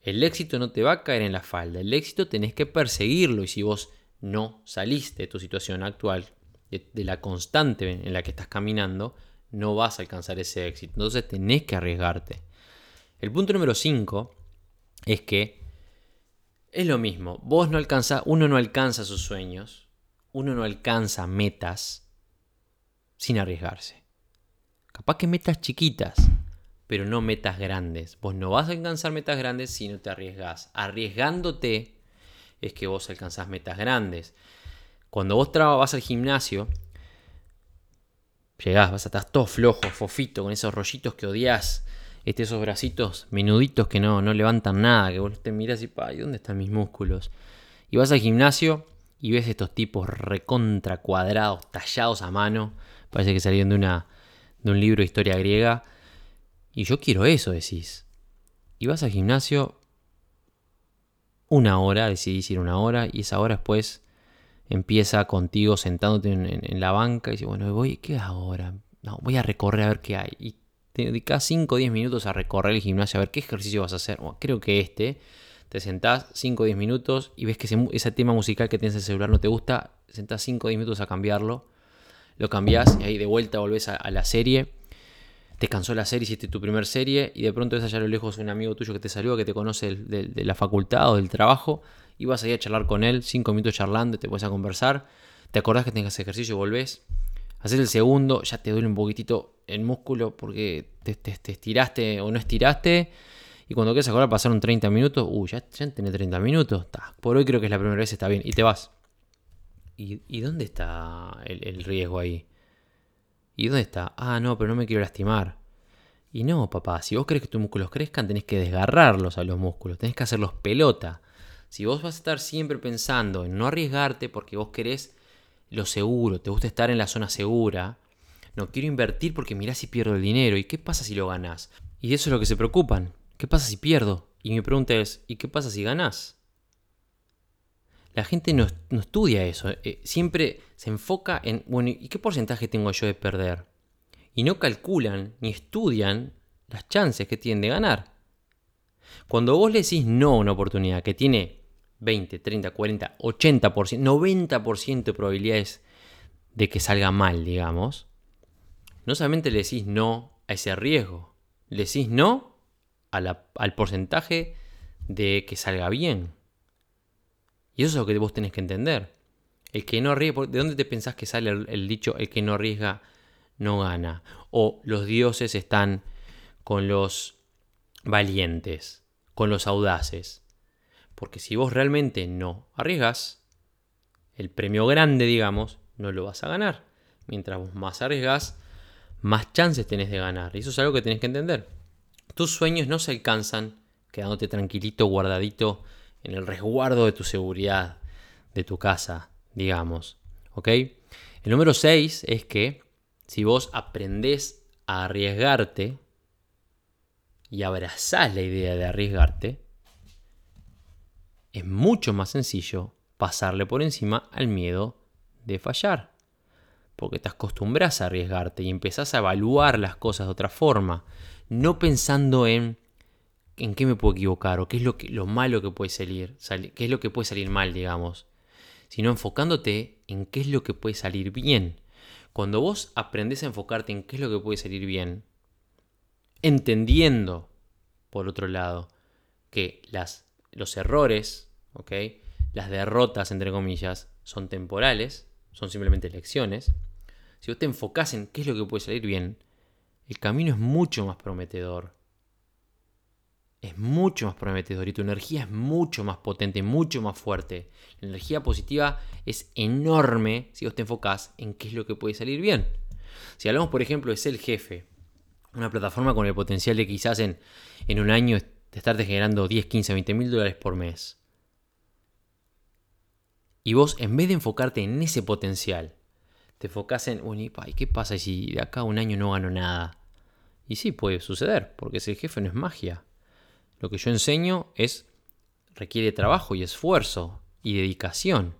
El éxito no te va a caer en la falda. El éxito tenés que perseguirlo. Y si vos no saliste de tu situación actual, de, la constante en la que estás caminando, no vas a alcanzar ese éxito. Entonces tenés que arriesgarte. El punto número 5 es que es lo mismo. Vos no alcanza, uno no alcanza sus sueños, uno no alcanza metas sin arriesgarse. Capaz que metas chiquitas, pero no metas grandes. Vos no vas a alcanzar metas grandes si no te arriesgas. Arriesgándote es que vos alcanzás metas grandes. Cuando vos vas al gimnasio, llegás, vas a estar todo flojo, fofito, con esos rollitos que odias este, esos bracitos menuditos que no, no levantan nada, que vos te miras y, pa, ¿dónde están mis músculos? Y vas al gimnasio y ves estos tipos recontra cuadrados, tallados a mano, parece que salieron de, una, de un libro de historia griega, y yo quiero eso, decís. Y vas al gimnasio una hora, decidís ir una hora, y esa hora después empieza contigo sentándote en, la banca y dices, bueno, voy, ¿qué ahora? No, voy a recorrer a ver qué hay. Y te dedicas 5 o 10 minutos a recorrer el gimnasio, a ver qué ejercicio vas a hacer. creo que este. Te sentás 5 o 10 minutos y ves que ese, tema musical que tienes en el celular no te gusta. Sentás 5 o 10 minutos a cambiarlo. Lo cambias y ahí de vuelta volvés a, la serie. Te cansó la serie, hiciste tu primer serie y de pronto ves allá a lo lejos un amigo tuyo que te salió, que te conoce de, la facultad o del trabajo y vas ahí a charlar con él, 5 minutos charlando, te puedes a conversar. Te acordás que tengas ejercicio y volvés. Haces el segundo, ya te duele un poquitito el músculo porque te, estiraste o no estiraste. Y cuando quieres acordar pasaron 30 minutos, uy, ya, ya tenés 30 minutos. por hoy creo que es la primera vez, está bien. Y te vas. ¿Y, dónde está el, riesgo ahí? ¿Y dónde está? Ah, no, pero no me quiero lastimar. Y no, papá, si vos querés que tus músculos crezcan, tenés que desgarrarlos a los músculos, tenés que hacerlos pelota. Si vos vas a estar siempre pensando en no arriesgarte porque vos querés lo seguro, te gusta estar en la zona segura, no quiero invertir porque mirá si pierdo el dinero. ¿Y qué pasa si lo ganás? Y eso es lo que se preocupan. ¿Qué pasa si pierdo? Y mi pregunta es, ¿y qué pasa si ganás? La gente no, estudia eso. Eh, siempre se enfoca en, bueno, ¿y qué porcentaje tengo yo de perder? Y no calculan ni estudian las chances que tienen de ganar. Cuando vos le decís no a una oportunidad que tiene 20, 30, 40, 80%, 90% de probabilidades de que salga mal, digamos, no solamente le decís no a ese riesgo, le decís no al porcentaje de que salga bien. Y eso es lo que vos tenés que entender. El que no arriesga, ¿de dónde te pensás que sale el, dicho el que no arriesga no gana? O los dioses están con los valientes, con los audaces. Porque si vos realmente no arriesgas, el premio grande, digamos, no lo vas a ganar. Mientras vos más arriesgas, más chances tenés de ganar. Y eso es algo que tenés que entender. Tus sueños no se alcanzan quedándote tranquilito, guardadito en el resguardo de tu seguridad, de tu casa, digamos. ¿Ok? El número 6 es que si vos aprendés a arriesgarte, y abrazás la idea de arriesgarte, es mucho más sencillo pasarle por encima al miedo de fallar. Porque te acostumbras a arriesgarte y empezás a evaluar las cosas de otra forma, no pensando en en qué me puedo equivocar o qué es lo, que, lo malo que puede salir, qué es lo que puede salir mal, digamos, sino enfocándote en qué es lo que puede salir bien. Cuando vos aprendes a enfocarte en qué es lo que puede salir bien, entendiendo, por otro lado, que las, los errores, las derrotas, entre comillas, son temporales, son simplemente lecciones, si vos te enfocás en qué es lo que puede salir bien, el camino es mucho más prometedor es mucho más prometedor y tu energía es mucho más potente, mucho más fuerte. La energía positiva es enorme si vos te enfocás en qué es lo que puede salir bien. Si hablamos, por ejemplo, de ser el jefe, una plataforma con el potencial de quizás en, en un año estarte generando 10, 15, 20 mil dólares por mes. Y vos, en vez de enfocarte en ese potencial, te enfocás en, uy, ¿qué pasa si de acá a un año no gano nada? Y sí, puede suceder, porque ser jefe no es magia. Lo que yo enseño es requiere trabajo y esfuerzo y dedicación,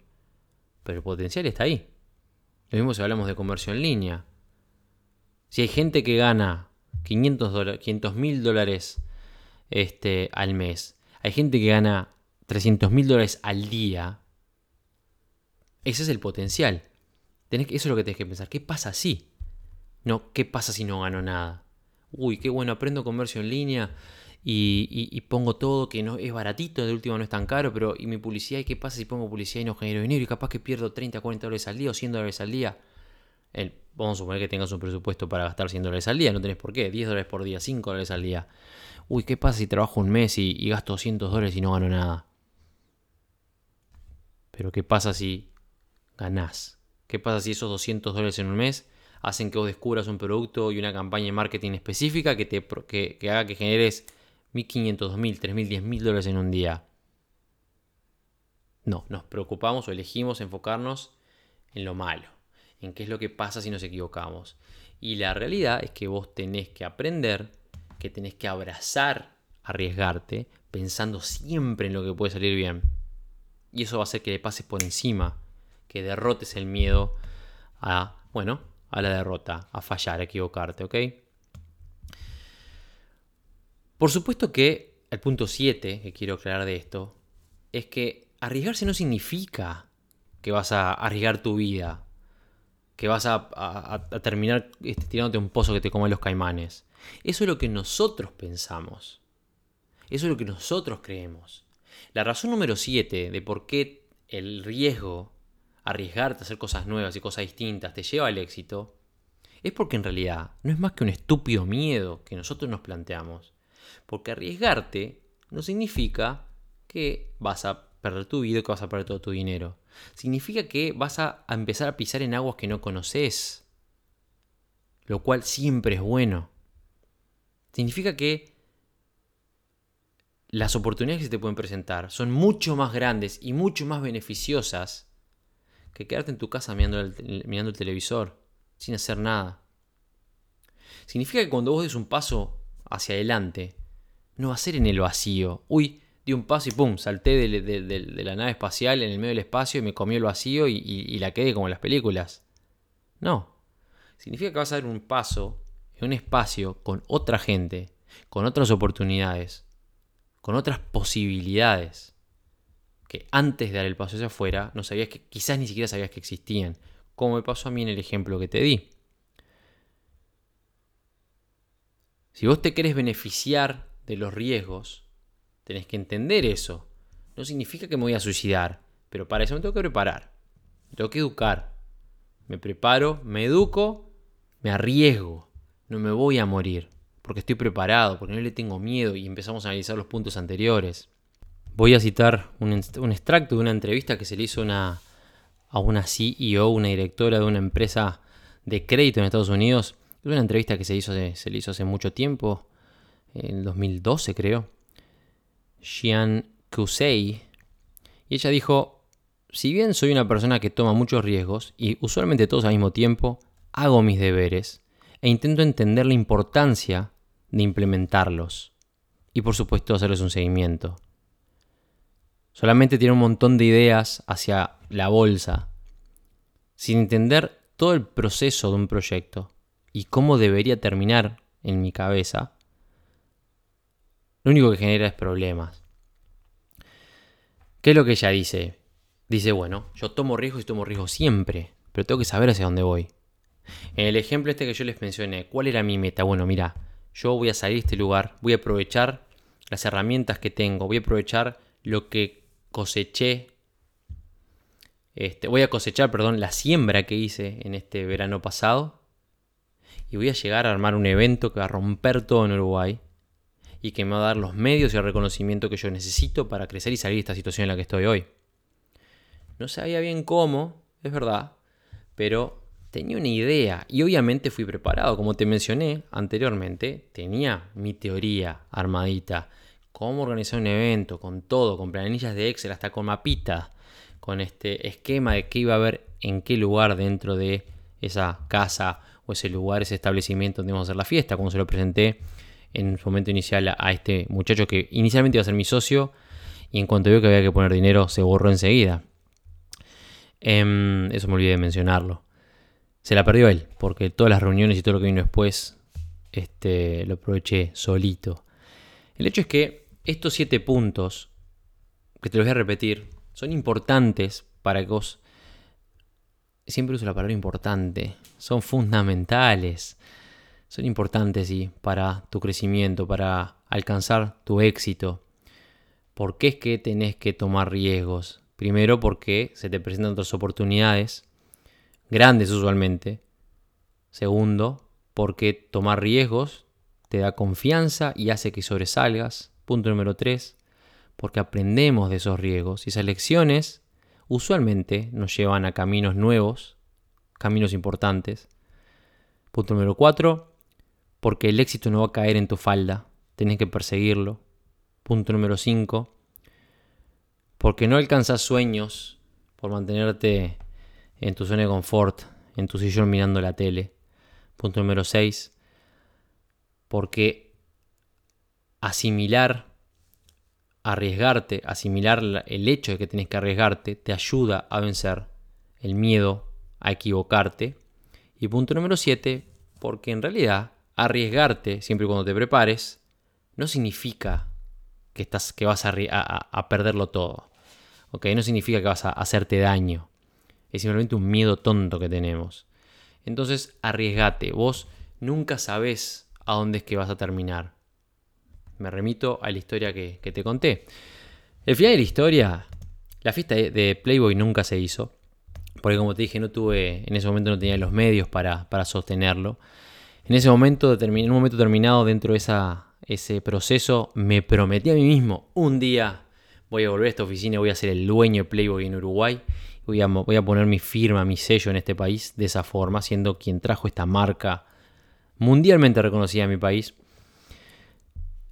pero el potencial está ahí. Lo mismo si hablamos de comercio en línea. Si hay gente que gana 500 mil dólares este, al mes, hay gente que gana 300 mil dólares al día, ese es el potencial. Tenés eso es lo que tenés que pensar. ¿Qué pasa si? No, ¿qué pasa si no gano nada? Uy, qué bueno, aprendo comercio en línea y, pongo todo que no es baratito, de último no es tan caro, pero ¿y mi publicidad? ¿Y qué pasa si pongo publicidad y no genero dinero? Y capaz que pierdo 30, 40 dólares al día o 100 dólares al día. Vamos a suponer que tengas un presupuesto para gastar 100 dólares al día, no tenés por qué, 10 dólares por día, 5 dólares al día. Uy, ¿qué pasa si trabajo un mes y, y gasto 200 dólares y no gano nada? Pero ¿qué pasa si ganás? ¿Qué pasa si esos 200 dólares en un mes hacen que vos descubras un producto y una campaña de marketing específica que, te, que haga que generes 1.500, 2.000, 3.000, 10.000 dólares en un día. No, nos preocupamos o elegimos enfocarnos en lo malo, en qué es lo que pasa si nos equivocamos. Y la realidad es que vos tenés que aprender, que tenés que abrazar, arriesgarte, pensando siempre en lo que puede salir bien. Y eso va a hacer que le pases por encima, que derrotes el miedo a, bueno, a la derrota, a fallar, a equivocarte, ¿ok? Por supuesto que el punto 7 que quiero aclarar de esto es que arriesgarse no significa que vas a arriesgar tu vida, que vas a, terminar este, tirándote un pozo que te comen los caimanes. Eso es lo que nosotros pensamos. Eso es lo que nosotros creemos. La razón número 7 de por qué el riesgo, arriesgarte a hacer cosas nuevas y cosas distintas, te lleva al éxito, es porque en realidad no es más que un estúpido miedo que nosotros nos planteamos porque arriesgarte no significa que vas a perder tu vida, que vas a perder todo tu dinero. Significa que vas a empezar a pisar en aguas que no conoces. Lo cual siempre es bueno. Significa que las oportunidades que se te pueden presentar son mucho más grandes y mucho más beneficiosas que quedarte en tu casa mirando el, televisor sin hacer nada. Significa que cuando vos des un paso hacia adelante, no va a ser en el vacío. Uy, di un paso y pum, salté de, la nave espacial en el medio del espacio y me comió el vacío y, la quedé como en las películas. No. Significa que vas a dar un paso en un espacio con otra gente, con otras oportunidades, con otras posibilidades que antes de dar el paso hacia afuera no sabías que quizás ni siquiera sabías que existían, como me pasó a mí en el ejemplo que te di. Si vos te querés beneficiar de los riesgos, tenés que entender eso. No significa que me voy a suicidar, pero para eso me tengo que preparar. Me tengo que educar. Me preparo, me educo, me arriesgo. No me voy a morir, porque estoy preparado, porque no le tengo miedo y empezamos a analizar los puntos anteriores. Voy a citar un, extracto de una entrevista que se le hizo una, a una CEO, una directora de una empresa de crédito en Estados Unidos. Es una entrevista que se, hizo, se le hizo hace mucho tiempo en 2012 creo, Xian Kusei, y ella dijo, si bien soy una persona que toma muchos riesgos y usualmente todos al mismo tiempo, hago mis deberes e intento entender la importancia de implementarlos. y por supuesto hacerles un seguimiento. Solamente tiene un montón de ideas hacia la bolsa, sin entender todo el proceso de un proyecto y cómo debería terminar en mi cabeza, lo único que genera es problemas. ¿Qué es lo que ella dice? Dice, bueno, yo tomo riesgos y tomo riesgos siempre, pero tengo que saber hacia dónde voy. En el ejemplo este que yo les mencioné, ¿cuál era mi meta? Bueno, mira, yo voy a salir de este lugar, voy a aprovechar las herramientas que tengo, voy a aprovechar lo que coseché, este, voy a cosechar, perdón, la siembra que hice en este verano pasado y voy a llegar a armar un evento que va a romper todo en Uruguay y que me va a dar los medios y el reconocimiento que yo necesito para crecer y salir de esta situación en la que estoy hoy. No sabía bien cómo, es verdad, pero tenía una idea y obviamente fui preparado, como te mencioné anteriormente, tenía mi teoría armadita, cómo organizar un evento, con todo, con planillas de Excel, hasta con mapitas, con este esquema de qué iba a haber en qué lugar dentro de esa casa o ese lugar, ese establecimiento donde íbamos a hacer la fiesta, como se lo presenté en su momento inicial a este muchacho que inicialmente iba a ser mi socio y en cuanto vio que había que poner dinero se borró enseguida. Em, eso me olvidé de mencionarlo. Se la perdió él, porque todas las reuniones y todo lo que vino después este, lo aproveché solito. El hecho es que estos siete puntos, que te los voy a repetir, son importantes para que vos... Siempre uso la palabra importante. Son fundamentales. Son importantes, para tu crecimiento, para alcanzar tu éxito. ¿Por qué es que tenés que tomar riesgos? Primero porque se te presentan otras oportunidades, grandes usualmente. Segundo, porque tomar riesgos te da confianza y hace que sobresalgas. Punto número tres, porque aprendemos de esos riesgos y esas lecciones usualmente nos llevan a caminos nuevos, caminos importantes. Punto número cuatro, porque el éxito no va a caer en tu falda, tenés que perseguirlo. Punto número cinco, porque no alcanzas sueños por mantenerte en tu zona de confort, en tu sillón mirando la tele. Punto número 6. Porque asimilar, arriesgarte, asimilar el hecho de que tienes que arriesgarte, te ayuda a vencer el miedo a equivocarte. Y punto número 7. Porque en realidad arriesgarte, siempre y cuando te prepares, no significa que, estás, que vas a perderlo todo. No significa que vas a hacerte daño. Es simplemente un miedo tonto que tenemos. Entonces, arriesgate. Vos nunca sabés a dónde es que vas a terminar. Me remito a la historia que, te conté. El final de la historia, la fiesta de Playboy nunca se hizo. Porque como te dije, no tuve, en ese momento no tenía los medios para, sostenerlo. En ese momento, en un momento terminado dentro de ese proceso, me prometí a mí mismo, un día voy a volver a esta oficina voy a ser el dueño de Playboy en Uruguay. Voy a, poner mi firma, mi sello en este país de esa forma, siendo quien trajo esta marca mundialmente reconocida en mi país.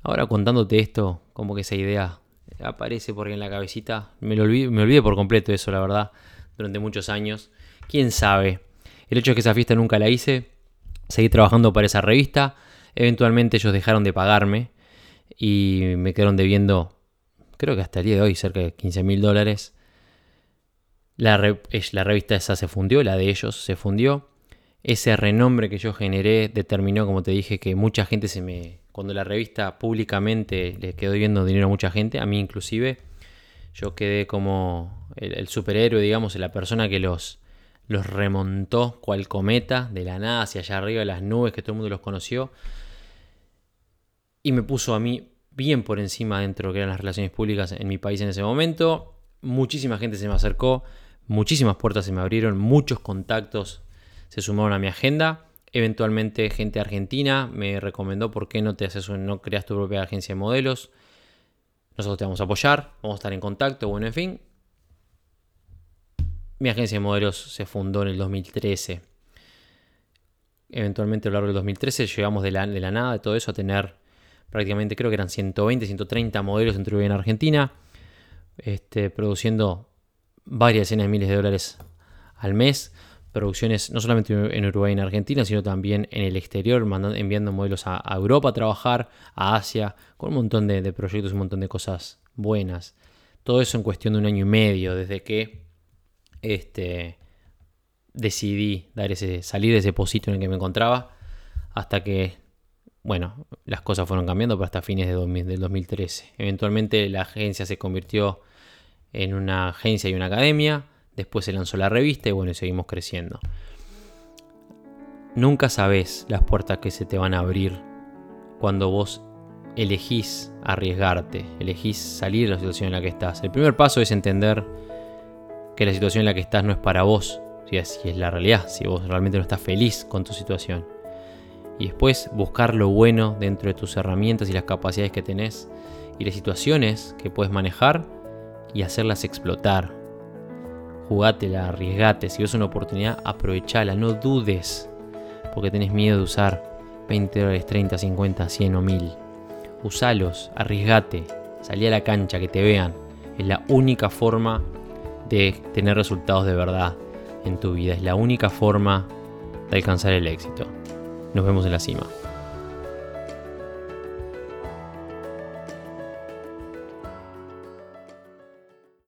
Ahora contándote esto, como que esa idea aparece por ahí en la cabecita. Me, lo olvidé, me olvidé por completo eso, la verdad, durante muchos años. ¿Quién sabe? El hecho es que esa fiesta nunca la hice. Seguí trabajando para esa revista. Eventualmente ellos dejaron de pagarme y me quedaron debiendo creo que hasta el día de hoy, cerca de 15 mil dólares. La, revista esa se fundió, la de ellos se fundió. Ese renombre que yo generé determinó, como te dije, que mucha gente se me... Cuando la revista públicamente le quedó viendo dinero a mucha gente, a mí inclusive, yo quedé como el, superhéroe, digamos, la persona que los, los remontó cual cometa de la nada hacia allá arriba de las nubes, que todo el mundo los conoció. Y me puso a mí bien por encima dentro de lo que eran las relaciones públicas en mi país en ese momento. Muchísima gente se me acercó, muchísimas puertas se me abrieron, muchos contactos se sumaron a mi agenda. Eventualmente gente argentina me recomendó por qué no te haces no creas tu propia agencia de modelos. Nosotros te vamos a apoyar, vamos a estar en contacto, bueno, en fin. Mi agencia de modelos se fundó en el 2013. Eventualmente a lo largo del 2013 llegamos de la, de la nada de todo eso a tener prácticamente creo que eran 120, 130 modelos entre en Argentina, este, produciendo varias decenas de miles de dólares al mes producciones no solamente en Uruguay y en Argentina, sino también en el exterior, enviando modelos a, Europa a trabajar, a Asia, con un montón de, de proyectos, un montón de cosas buenas. Todo eso en cuestión de un año y medio, desde que este, decidí dar ese, salir de ese posito en el que me encontraba, hasta que, bueno, las cosas fueron cambiando, pero hasta fines de del 2013. Eventualmente la agencia se convirtió en una agencia y una academia, después se lanzó la revista y bueno, seguimos creciendo. Nunca sabes las puertas que se te van a abrir cuando vos elegís arriesgarte, elegís salir de la situación en la que estás. El primer paso es entender que la situación en la que estás no es para vos, si es, es la realidad, si vos realmente no estás feliz con tu situación. Y después buscar lo bueno dentro de tus herramientas y las capacidades que tenés y las situaciones que puedes manejar y hacerlas explotar. Jugátela, arriesgate, si ves una oportunidad, aprovechala, no dudes, porque tenés miedo de usar 20 dólares, 30, 50, 100 o 1000 usalos, arriesgate, salí a la cancha, que te vean. Es la única forma de tener resultados de verdad en tu vida. Es la única forma de alcanzar el éxito. Nos vemos en la cima.